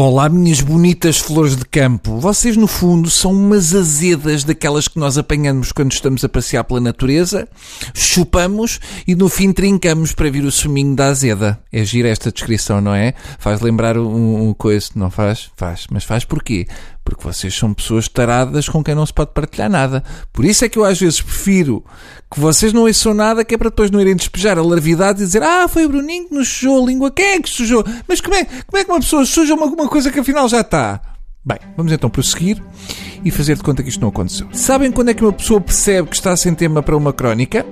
Olá, minhas bonitas flores de campo. Vocês, no fundo, são umas azedas daquelas que nós apanhamos quando estamos a passear pela natureza, chupamos e no fim trincamos para vir o suminho da azeda. É gira esta descrição, não é? Faz lembrar um, um coisa, não faz? Faz. Mas faz porquê? Porque vocês são pessoas taradas com quem não se pode partilhar nada. Por isso é que eu às vezes prefiro que vocês não ouçam nada, que é para depois não irem despejar a larvidade e dizer ah, foi o Bruninho que nos sujou a língua. Quem é que sujou? Mas como é, como é que uma pessoa suja uma, coisa que afinal já está? Bem, vamos então prosseguir e fazer de conta que isto não aconteceu. Sabem quando é que uma pessoa percebe que está sem tema para uma crónica?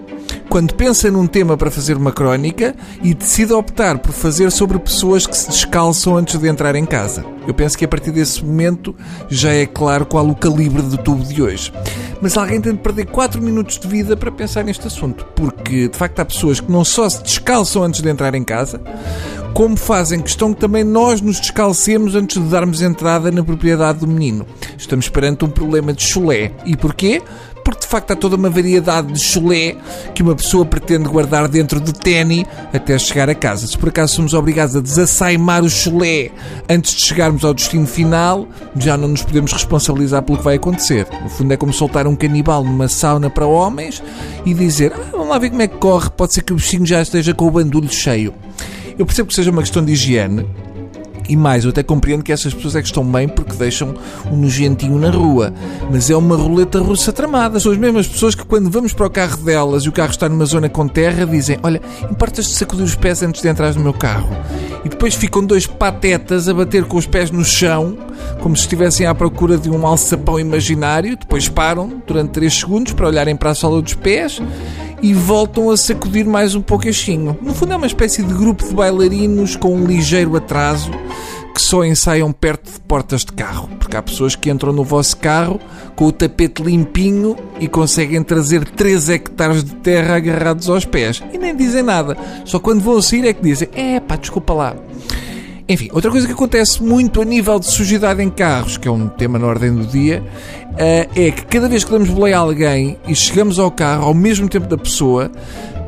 Quando pensa num tema para fazer uma crónica e decide optar por fazer sobre pessoas que se descalçam antes de entrar em casa. Eu penso que a partir desse momento já é claro qual o calibre do tubo de hoje. Mas alguém tem de perder 4 minutos de vida para pensar neste assunto, porque de facto há pessoas que não só se descalçam antes de entrar em casa, como fazem questão que também nós nos descalcemos antes de darmos entrada na propriedade do menino. Estamos perante um problema de chulé. E porquê? Porque de facto há toda uma variedade de chulé que uma pessoa pretende guardar dentro do ténis até chegar a casa. Se por acaso somos obrigados a desassaimar o chulé antes de chegarmos ao destino final, já não nos podemos responsabilizar pelo que vai acontecer. No fundo é como soltar um canibal numa sauna para homens e dizer, ah, vamos lá ver como é que corre, pode ser que o bichinho já esteja com o bandulho cheio. Eu percebo que seja uma questão de higiene, e mais, eu até compreendo que essas pessoas é que estão bem porque deixam um nojentinho na rua. Mas é uma roleta russa tramada. São as mesmas pessoas que quando vamos para o carro delas e o carro está numa zona com terra, dizem: Olha, importas-te sacudir os pés antes de entrar no meu carro. E depois ficam dois patetas a bater com os pés no chão, como se estivessem à procura de um alçapão imaginário. Depois param durante 3 segundos para olharem para a sola dos pés e voltam a sacudir mais um pouquinho. No fundo é uma espécie de grupo de bailarinos com um ligeiro atraso que só ensaiam perto de portas de carro, porque há pessoas que entram no vosso carro com o tapete limpinho e conseguem trazer 3 hectares de terra agarrados aos pés e nem dizem nada. Só quando vão sair é que dizem: é pá, desculpa lá. Enfim, outra coisa que acontece muito a nível de sujidade em carros, que é um tema na ordem do dia, eh, é que cada vez que damos boleia a alguém e chegamos ao carro ao mesmo tempo da pessoa,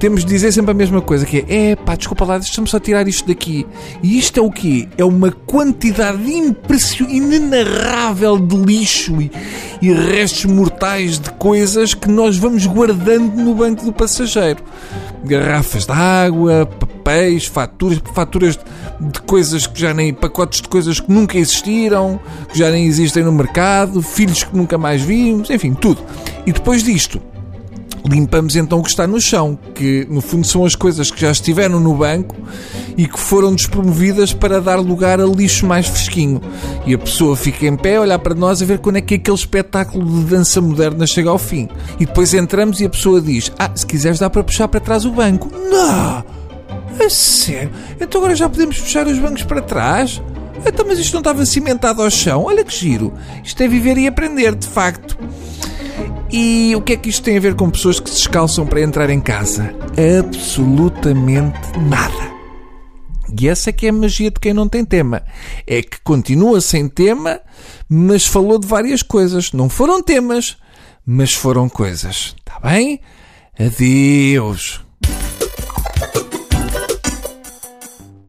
temos de dizer sempre a mesma coisa, que é, é pá, desculpa lá, deixa-me só tirar isto daqui. E isto é o quê? É uma quantidade inenarrável de lixo e, e restos mortais de coisas que nós vamos guardando no banco do passageiro. Garrafas de água, papéis, faturas, faturas de coisas que já nem. pacotes de coisas que nunca existiram, que já nem existem no mercado, filhos que nunca mais vimos, enfim, tudo. E depois disto, limpamos então o que está no chão, que no fundo são as coisas que já estiveram no banco e que foram despromovidas para dar lugar a lixo mais fresquinho. E a pessoa fica em pé a olhar para nós a ver quando é que aquele espetáculo de dança moderna chega ao fim. E depois entramos e a pessoa diz: Ah, se quiseres dá para puxar para trás o banco. Não! É sério? Então agora já podemos puxar os bancos para trás? Então, mas isto não estava cimentado ao chão? Olha que giro! Isto é viver e aprender, de facto. E o que é que isto tem a ver com pessoas que se descalçam para entrar em casa? Absolutamente nada. E essa é que é a magia de quem não tem tema. É que continua sem tema, mas falou de várias coisas. Não foram temas, mas foram coisas. Está bem? Adeus.